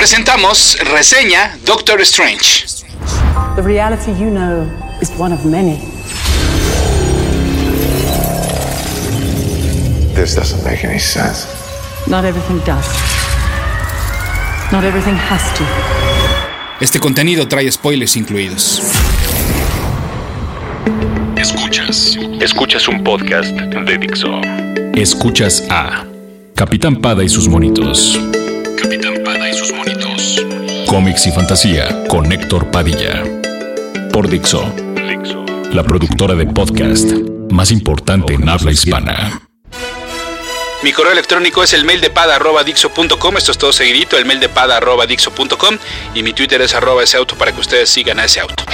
presentamos reseña Doctor Strange. The reality you know is one of many. This doesn't make any sense. Not everything does. Not everything has to. Este contenido trae spoilers incluidos. Escuchas. Escuchas un podcast de Dixo. Escuchas a Capitán Pada y sus monitos. Cómics y fantasía con Héctor Padilla. Por Dixo. Dixo. La productora de podcast más importante en habla hispana. Mi correo electrónico es el mail de pada.dixo.com. Esto es todo seguidito, el mail de pada.dixo.com. Y mi Twitter es arroba ese auto para que ustedes sigan a ese auto.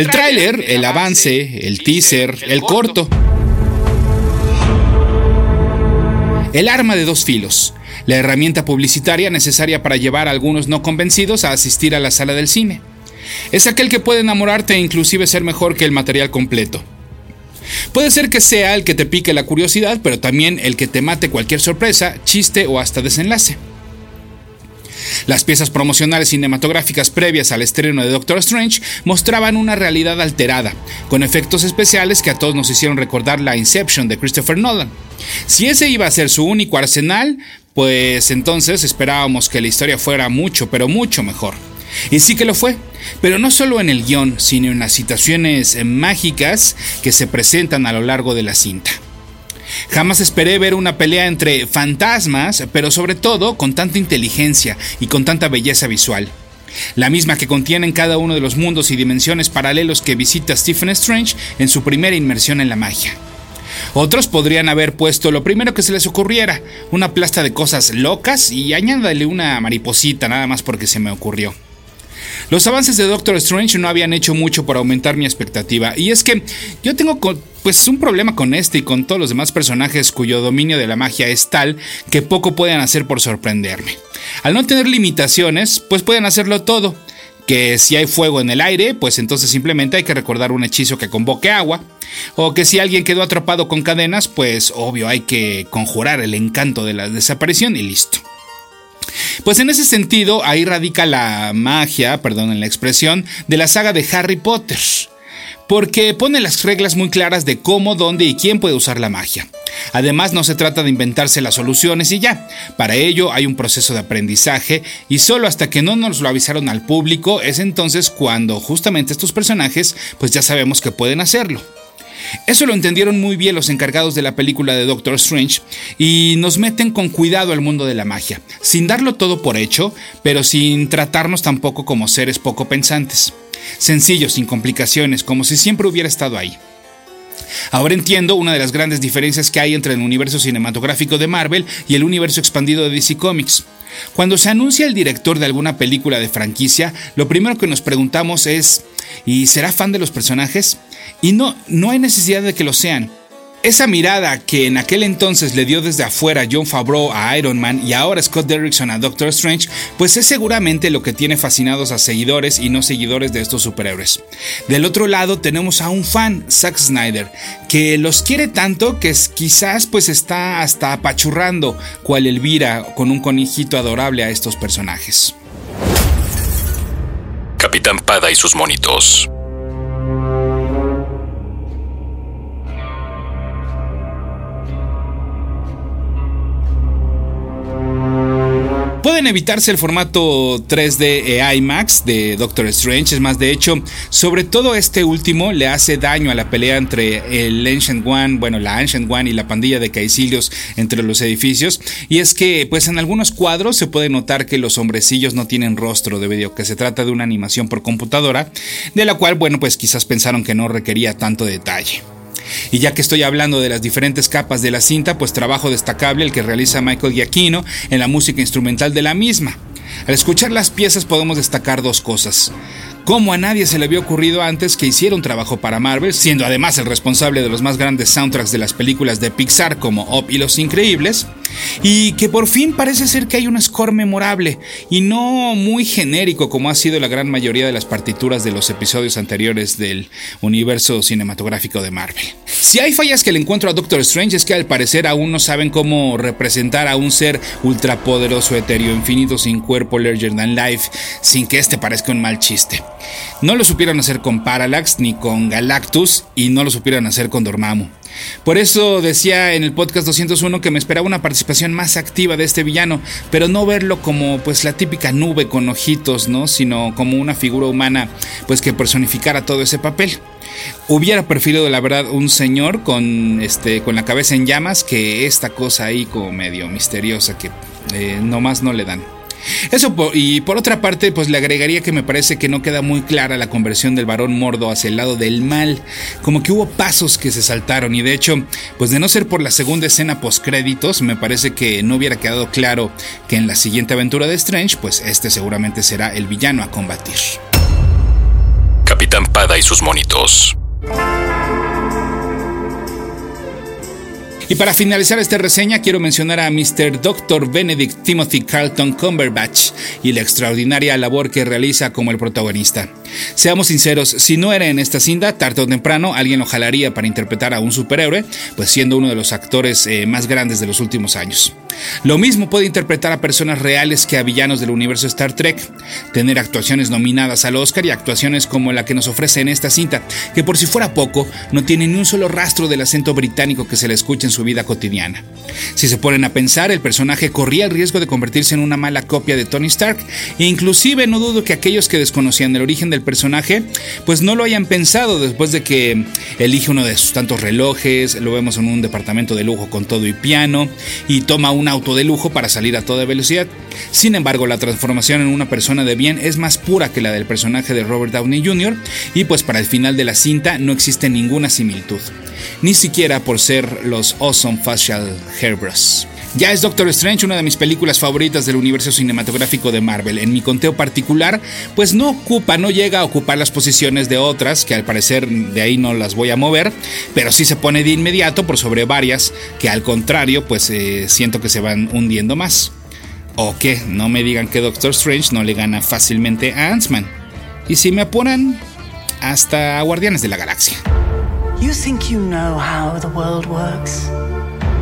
El tráiler, el avance, el teaser, el corto. El arma de dos filos. La herramienta publicitaria necesaria para llevar a algunos no convencidos a asistir a la sala del cine. Es aquel que puede enamorarte e inclusive ser mejor que el material completo. Puede ser que sea el que te pique la curiosidad, pero también el que te mate cualquier sorpresa, chiste o hasta desenlace. Las piezas promocionales cinematográficas previas al estreno de Doctor Strange mostraban una realidad alterada, con efectos especiales que a todos nos hicieron recordar la Inception de Christopher Nolan. Si ese iba a ser su único arsenal, pues entonces esperábamos que la historia fuera mucho, pero mucho mejor. Y sí que lo fue, pero no solo en el guion, sino en las situaciones mágicas que se presentan a lo largo de la cinta. Jamás esperé ver una pelea entre fantasmas, pero sobre todo con tanta inteligencia y con tanta belleza visual. La misma que contiene cada uno de los mundos y dimensiones paralelos que visita Stephen Strange en su primera inmersión en la magia. Otros podrían haber puesto lo primero que se les ocurriera, una plasta de cosas locas y añádale una mariposita nada más porque se me ocurrió. Los avances de Doctor Strange no habían hecho mucho por aumentar mi expectativa, y es que yo tengo pues un problema con este y con todos los demás personajes cuyo dominio de la magia es tal que poco pueden hacer por sorprenderme. Al no tener limitaciones, pues pueden hacerlo todo. Que si hay fuego en el aire, pues entonces simplemente hay que recordar un hechizo que convoque agua. O que si alguien quedó atrapado con cadenas, pues obvio hay que conjurar el encanto de la desaparición y listo. Pues en ese sentido, ahí radica la magia, perdonen la expresión, de la saga de Harry Potter. Porque pone las reglas muy claras de cómo, dónde y quién puede usar la magia. Además, no se trata de inventarse las soluciones y ya. Para ello hay un proceso de aprendizaje y solo hasta que no nos lo avisaron al público es entonces cuando justamente estos personajes pues ya sabemos que pueden hacerlo. Eso lo entendieron muy bien los encargados de la película de Doctor Strange y nos meten con cuidado al mundo de la magia, sin darlo todo por hecho, pero sin tratarnos tampoco como seres poco pensantes. Sencillo, sin complicaciones, como si siempre hubiera estado ahí. Ahora entiendo una de las grandes diferencias que hay entre el universo cinematográfico de Marvel y el universo expandido de DC Comics. Cuando se anuncia el director de alguna película de franquicia, lo primero que nos preguntamos es, ¿y será fan de los personajes? Y no, no hay necesidad de que lo sean. Esa mirada que en aquel entonces le dio desde afuera John Favreau a Iron Man y ahora Scott Derrickson a Doctor Strange, pues es seguramente lo que tiene fascinados a seguidores y no seguidores de estos superhéroes. Del otro lado tenemos a un fan, Zack Snyder, que los quiere tanto que quizás pues está hasta apachurrando cual Elvira con un conejito adorable a estos personajes. Capitán Pada y sus monitos. Pueden evitarse el formato 3D e IMAX de Doctor Strange, es más, de hecho, sobre todo este último le hace daño a la pelea entre el Ancient One, bueno, la Ancient One y la pandilla de caicilios entre los edificios, y es que, pues en algunos cuadros se puede notar que los hombrecillos no tienen rostro debido a que se trata de una animación por computadora, de la cual, bueno, pues quizás pensaron que no requería tanto detalle. Y ya que estoy hablando de las diferentes capas de la cinta, pues trabajo destacable el que realiza Michael Giacchino en la música instrumental de la misma. Al escuchar las piezas podemos destacar dos cosas. Cómo a nadie se le había ocurrido antes que hiciera un trabajo para Marvel, siendo además el responsable de los más grandes soundtracks de las películas de Pixar como Up y Los Increíbles, y que por fin parece ser que hay un score memorable y no muy genérico como ha sido la gran mayoría de las partituras de los episodios anteriores del universo cinematográfico de Marvel. Si hay fallas que le encuentro a Doctor Strange es que al parecer aún no saben cómo representar a un ser ultrapoderoso, etéreo, infinito, sin cuerpo, larger than life, sin que este parezca un mal chiste. No lo supieron hacer con Parallax ni con Galactus y no lo supieron hacer con Dormammu. Por eso decía en el podcast 201 que me esperaba una participación más activa de este villano, pero no verlo como pues la típica nube con ojitos, ¿no? sino como una figura humana pues que personificara todo ese papel. Hubiera preferido la verdad un señor con este con la cabeza en llamas que esta cosa ahí como medio misteriosa que eh, nomás no le dan. Eso y por otra parte, pues le agregaría que me parece que no queda muy clara la conversión del varón mordo hacia el lado del mal, como que hubo pasos que se saltaron y de hecho, pues de no ser por la segunda escena post créditos, me parece que no hubiera quedado claro que en la siguiente aventura de Strange, pues este seguramente será el villano a combatir. Capitán Pada y sus monitos. Y para finalizar esta reseña quiero mencionar a Mr. Dr. Benedict Timothy Carlton Cumberbatch y la extraordinaria labor que realiza como el protagonista. Seamos sinceros, si no era en esta cinta, tarde o temprano alguien lo jalaría para interpretar a un superhéroe, pues siendo uno de los actores eh, más grandes de los últimos años. Lo mismo puede interpretar a personas reales que a villanos del universo Star Trek, tener actuaciones nominadas al Oscar y actuaciones como la que nos ofrece en esta cinta, que por si fuera poco, no tiene ni un solo rastro del acento británico que se le escucha en su vida cotidiana. Si se ponen a pensar, el personaje corría el riesgo de convertirse en una mala copia de Tony Stark, e inclusive no dudo que aquellos que desconocían el origen del personaje, pues no lo hayan pensado después de que elige uno de sus tantos relojes, lo vemos en un departamento de lujo con todo y piano, y toma un auto de lujo para salir a toda velocidad. Sin embargo, la transformación en una persona de bien es más pura que la del personaje de Robert Downey Jr., y pues para el final de la cinta no existe ninguna similitud, ni siquiera por ser los Awesome Facial Hairbrush. Ya es Doctor Strange una de mis películas favoritas del universo cinematográfico de Marvel. En mi conteo particular, pues no ocupa, no llega a ocupar las posiciones de otras, que al parecer de ahí no las voy a mover, pero sí se pone de inmediato por sobre varias, que al contrario, pues eh, siento que se van hundiendo más. O que no me digan que Doctor Strange no le gana fácilmente a Ant-Man. Y si me apuran, hasta Guardianes de la Galaxia. You think you know how the world works?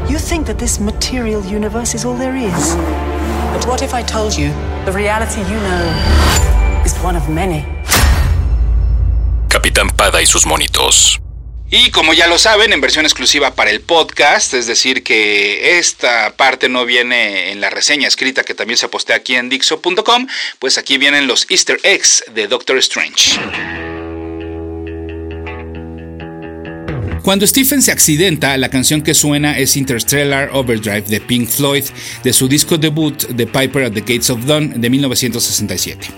You think that this material universe is all there is? But what if I told you the reality you know is one of many? Capitán Pada y sus monitos. Y como ya lo saben, en versión exclusiva para el podcast, es decir, que esta parte no viene en la reseña escrita que también se postea aquí en Dixo.com, pues aquí vienen los Easter eggs de Doctor Strange. Cuando Stephen se accidenta, la canción que suena es Interstellar Overdrive de Pink Floyd, de su disco debut The Piper at the Gates of Dawn de 1967.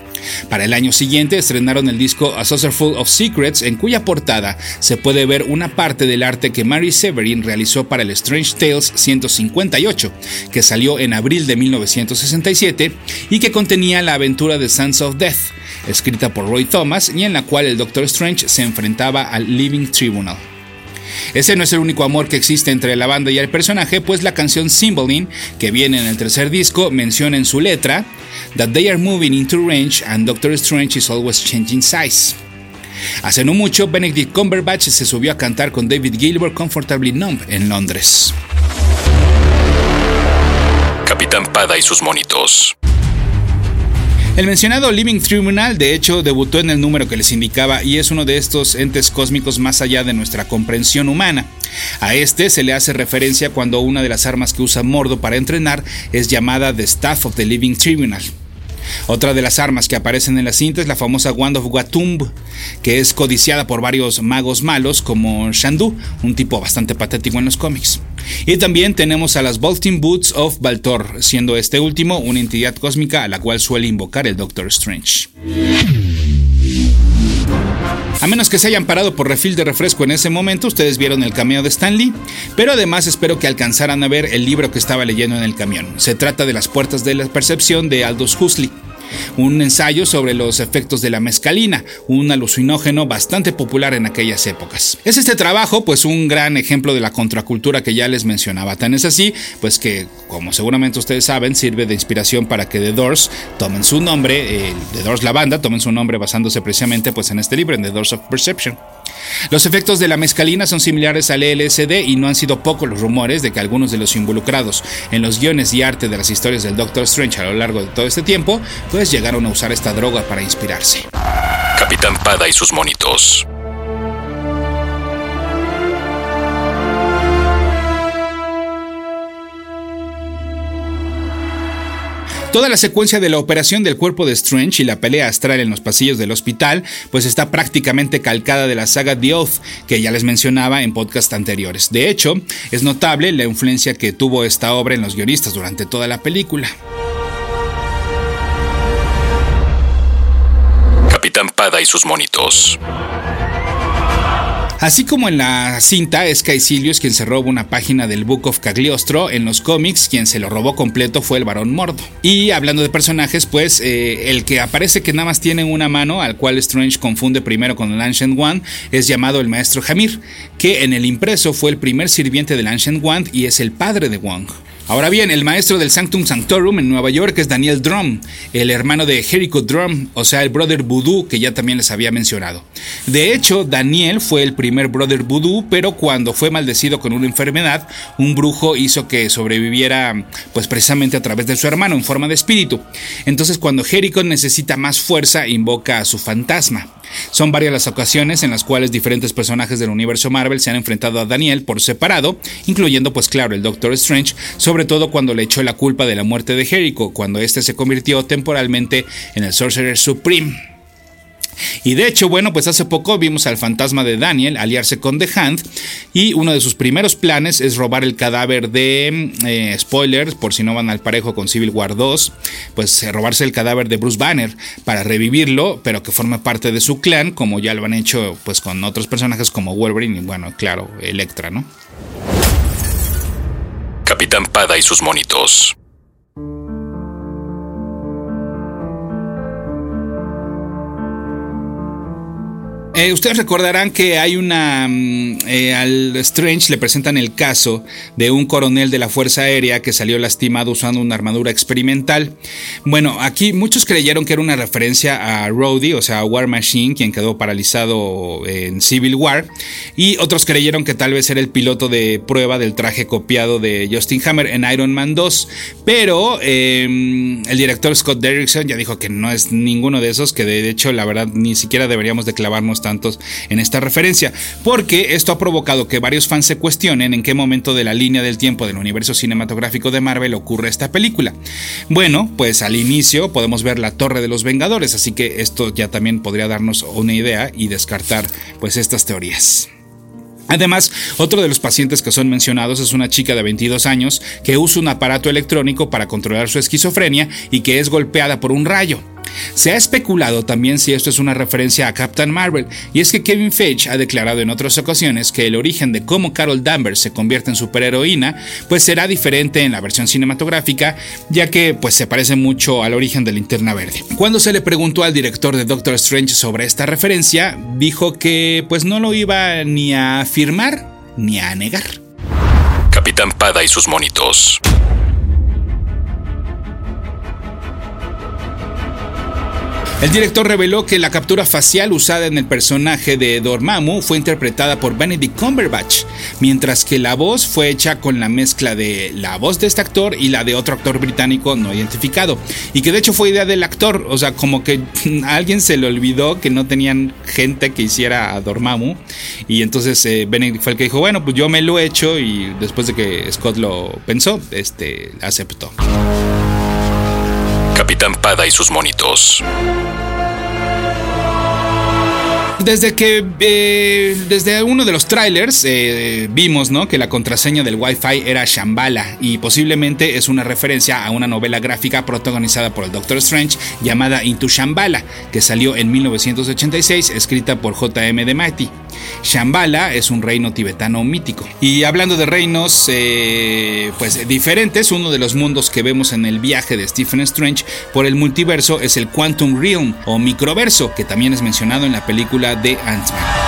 Para el año siguiente estrenaron el disco A Saucerful of Secrets, en cuya portada se puede ver una parte del arte que Mary Severin realizó para el Strange Tales 158, que salió en abril de 1967 y que contenía la aventura de Sons of Death, escrita por Roy Thomas y en la cual el Doctor Strange se enfrentaba al Living Tribunal. Ese no es el único amor que existe entre la banda y el personaje, pues la canción Symboline, que viene en el tercer disco, menciona en su letra that they are moving into range and Doctor Strange is always changing size. Hace no mucho, Benedict Cumberbatch se subió a cantar con David Gilbert Comfortably Numb en Londres. Capitán Pada y sus monitos. El mencionado Living Tribunal, de hecho, debutó en el número que les indicaba y es uno de estos entes cósmicos más allá de nuestra comprensión humana. A este se le hace referencia cuando una de las armas que usa Mordo para entrenar es llamada The Staff of the Living Tribunal. Otra de las armas que aparecen en la cinta es la famosa Wand of Watumb, que es codiciada por varios magos malos como Shandu, un tipo bastante patético en los cómics. Y también tenemos a las Bolting Boots of Baltor, siendo este último una entidad cósmica a la cual suele invocar el Doctor Strange. A menos que se hayan parado por refil de refresco en ese momento, ustedes vieron el cameo de Stan Lee, pero además espero que alcanzaran a ver el libro que estaba leyendo en el camión. Se trata de Las puertas de la percepción de Aldous Huxley un ensayo sobre los efectos de la mescalina, un alucinógeno bastante popular en aquellas épocas. Es este trabajo pues un gran ejemplo de la contracultura que ya les mencionaba, tan es así pues que como seguramente ustedes saben sirve de inspiración para que The Doors tomen su nombre, The Doors la banda tomen su nombre basándose precisamente pues en este libro, en The Doors of Perception. Los efectos de la mescalina son similares al LSD y no han sido pocos los rumores de que algunos de los involucrados en los guiones y arte de las historias del Doctor Strange a lo largo de todo este tiempo, pues llegaron a usar esta droga para inspirarse. Capitán Pada y sus monitos. Toda la secuencia de la operación del cuerpo de Strange y la pelea astral en los pasillos del hospital, pues está prácticamente calcada de la saga The Oath, que ya les mencionaba en podcast anteriores. De hecho, es notable la influencia que tuvo esta obra en los guionistas durante toda la película. Capitán Pada y sus monitos. Así como en la cinta es Caecilius quien se roba una página del Book of Cagliostro, en los cómics quien se lo robó completo fue el Barón Mordo. Y hablando de personajes, pues eh, el que aparece que nada más tiene una mano, al cual Strange confunde primero con el Ancient One, es llamado el Maestro Hamir, que en el impreso fue el primer sirviente del Ancient One y es el padre de Wong. Ahora bien, el maestro del Sanctum Sanctorum en Nueva York es Daniel Drum, el hermano de Jericho Drum, o sea, el brother voodoo que ya también les había mencionado. De hecho, Daniel fue el primer brother voodoo, pero cuando fue maldecido con una enfermedad, un brujo hizo que sobreviviera pues precisamente a través de su hermano en forma de espíritu. Entonces, cuando Jericho necesita más fuerza, invoca a su fantasma. Son varias las ocasiones en las cuales diferentes personajes del universo Marvel se han enfrentado a Daniel por separado, incluyendo pues claro el Doctor Strange, sobre todo cuando le echó la culpa de la muerte de Jericho, cuando este se convirtió temporalmente en el Sorcerer Supreme. Y de hecho, bueno, pues hace poco vimos al fantasma de Daniel aliarse con The Hand y uno de sus primeros planes es robar el cadáver de, eh, spoilers, por si no van al parejo con Civil War 2, pues eh, robarse el cadáver de Bruce Banner para revivirlo, pero que forme parte de su clan, como ya lo han hecho pues con otros personajes como Wolverine y bueno, claro, Electra, ¿no? Capitán Pada y sus monitos. Eh, ustedes recordarán que hay una. Mm, eh, al Strange le presentan el caso de un coronel de la Fuerza Aérea que salió lastimado usando una armadura experimental. Bueno, aquí muchos creyeron que era una referencia a Rhodey, o sea, a War Machine, quien quedó paralizado en Civil War. Y otros creyeron que tal vez era el piloto de prueba del traje copiado de Justin Hammer en Iron Man 2. Pero em, el director Scott Derrickson ya dijo que no es ninguno de esos, que de hecho, la verdad, ni siquiera deberíamos de clavarnos tantos en esta referencia, porque esto ha provocado que varios fans se cuestionen en qué momento de la línea del tiempo del universo cinematográfico de Marvel ocurre esta película. Bueno, pues al inicio podemos ver la Torre de los Vengadores, así que esto ya también podría darnos una idea y descartar pues estas teorías. Además, otro de los pacientes que son mencionados es una chica de 22 años que usa un aparato electrónico para controlar su esquizofrenia y que es golpeada por un rayo. Se ha especulado también si esto es una referencia a Captain Marvel, y es que Kevin Feige ha declarado en otras ocasiones que el origen de cómo Carol Danvers se convierte en superheroína, pues será diferente en la versión cinematográfica, ya que pues se parece mucho al origen de Linterna Verde. Cuando se le preguntó al director de Doctor Strange sobre esta referencia, dijo que pues no lo iba ni a afirmar ni a negar. Capitán Pada y sus monitos. El director reveló que la captura facial usada en el personaje de Dormammu fue interpretada por Benedict Cumberbatch, mientras que la voz fue hecha con la mezcla de la voz de este actor y la de otro actor británico no identificado, y que de hecho fue idea del actor, o sea, como que a alguien se le olvidó que no tenían gente que hiciera a Dormammu, y entonces eh, Benedict fue el que dijo, bueno, pues yo me lo he hecho, y después de que Scott lo pensó, este, aceptó. Capitán Pada y sus monitos. Desde que eh, desde uno de los trailers eh, vimos ¿no? que la contraseña del Wi-Fi era Shambhala y posiblemente es una referencia a una novela gráfica protagonizada por el Doctor Strange llamada Into Shambhala, que salió en 1986, escrita por J.M. de Mati. Shambhala es un reino tibetano mítico. Y hablando de reinos eh, pues diferentes, uno de los mundos que vemos en el viaje de Stephen Strange por el multiverso es el Quantum Realm o microverso, que también es mencionado en la película de Ant-Man.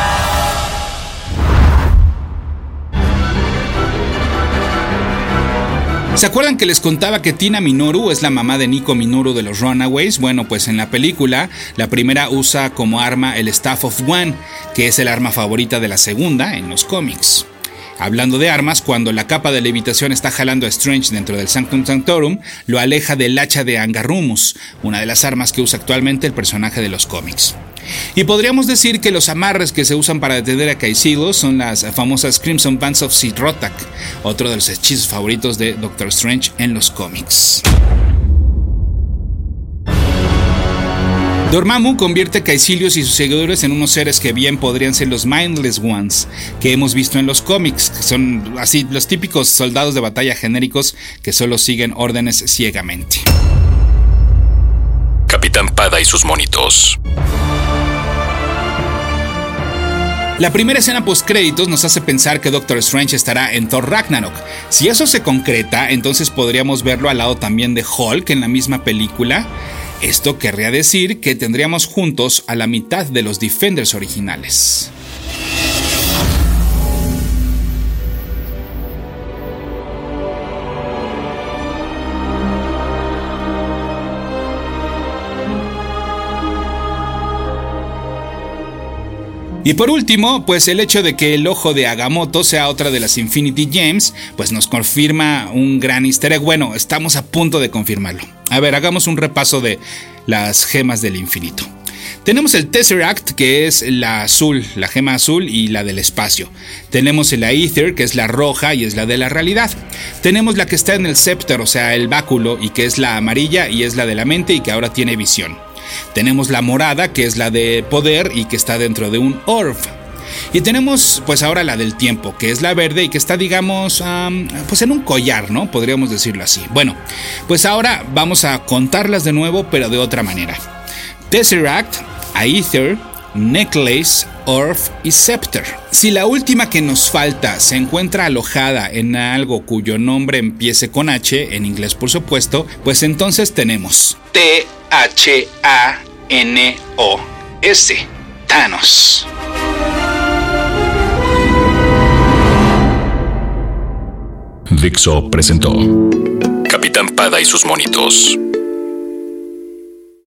¿Se acuerdan que les contaba que Tina Minoru es la mamá de Nico Minoru de los Runaways? Bueno, pues en la película, la primera usa como arma el Staff of One, que es el arma favorita de la segunda en los cómics. Hablando de armas, cuando la capa de levitación está jalando a Strange dentro del Sanctum Sanctorum, lo aleja del hacha de Angarumus, una de las armas que usa actualmente el personaje de los cómics. Y podríamos decir que los amarres que se usan para detener a Caicedo son las famosas Crimson Bands of Rotak, otro de los hechizos favoritos de Doctor Strange en los cómics. Dormammu convierte a y sus seguidores en unos seres que bien podrían ser los Mindless Ones que hemos visto en los cómics, que son así los típicos soldados de batalla genéricos que solo siguen órdenes ciegamente. Capitán Pada y sus monitos. La primera escena post créditos nos hace pensar que Doctor Strange estará en Thor Ragnarok. Si eso se concreta, entonces podríamos verlo al lado también de Hulk en la misma película. Esto querría decir que tendríamos juntos a la mitad de los Defenders originales. Y por último, pues el hecho de que el ojo de Agamotto sea otra de las Infinity Gems, pues nos confirma un gran easter. Bueno, estamos a punto de confirmarlo. A ver, hagamos un repaso de las gemas del infinito. Tenemos el Tesseract, que es la azul, la gema azul y la del espacio. Tenemos el Aether, que es la roja y es la de la realidad. Tenemos la que está en el Scepter, o sea, el báculo, y que es la amarilla y es la de la mente y que ahora tiene visión. Tenemos la morada, que es la de poder y que está dentro de un orb. Y tenemos pues ahora la del tiempo, que es la verde y que está digamos pues en un collar, ¿no? Podríamos decirlo así. Bueno, pues ahora vamos a contarlas de nuevo pero de otra manera. Tesseract, Aether, Necklace, Orb y Scepter. Si la última que nos falta se encuentra alojada en algo cuyo nombre empiece con H, en inglés por supuesto, pues entonces tenemos T-H-A-N-O-S, Thanos. Dixo presentó Capitán Pada y sus monitos.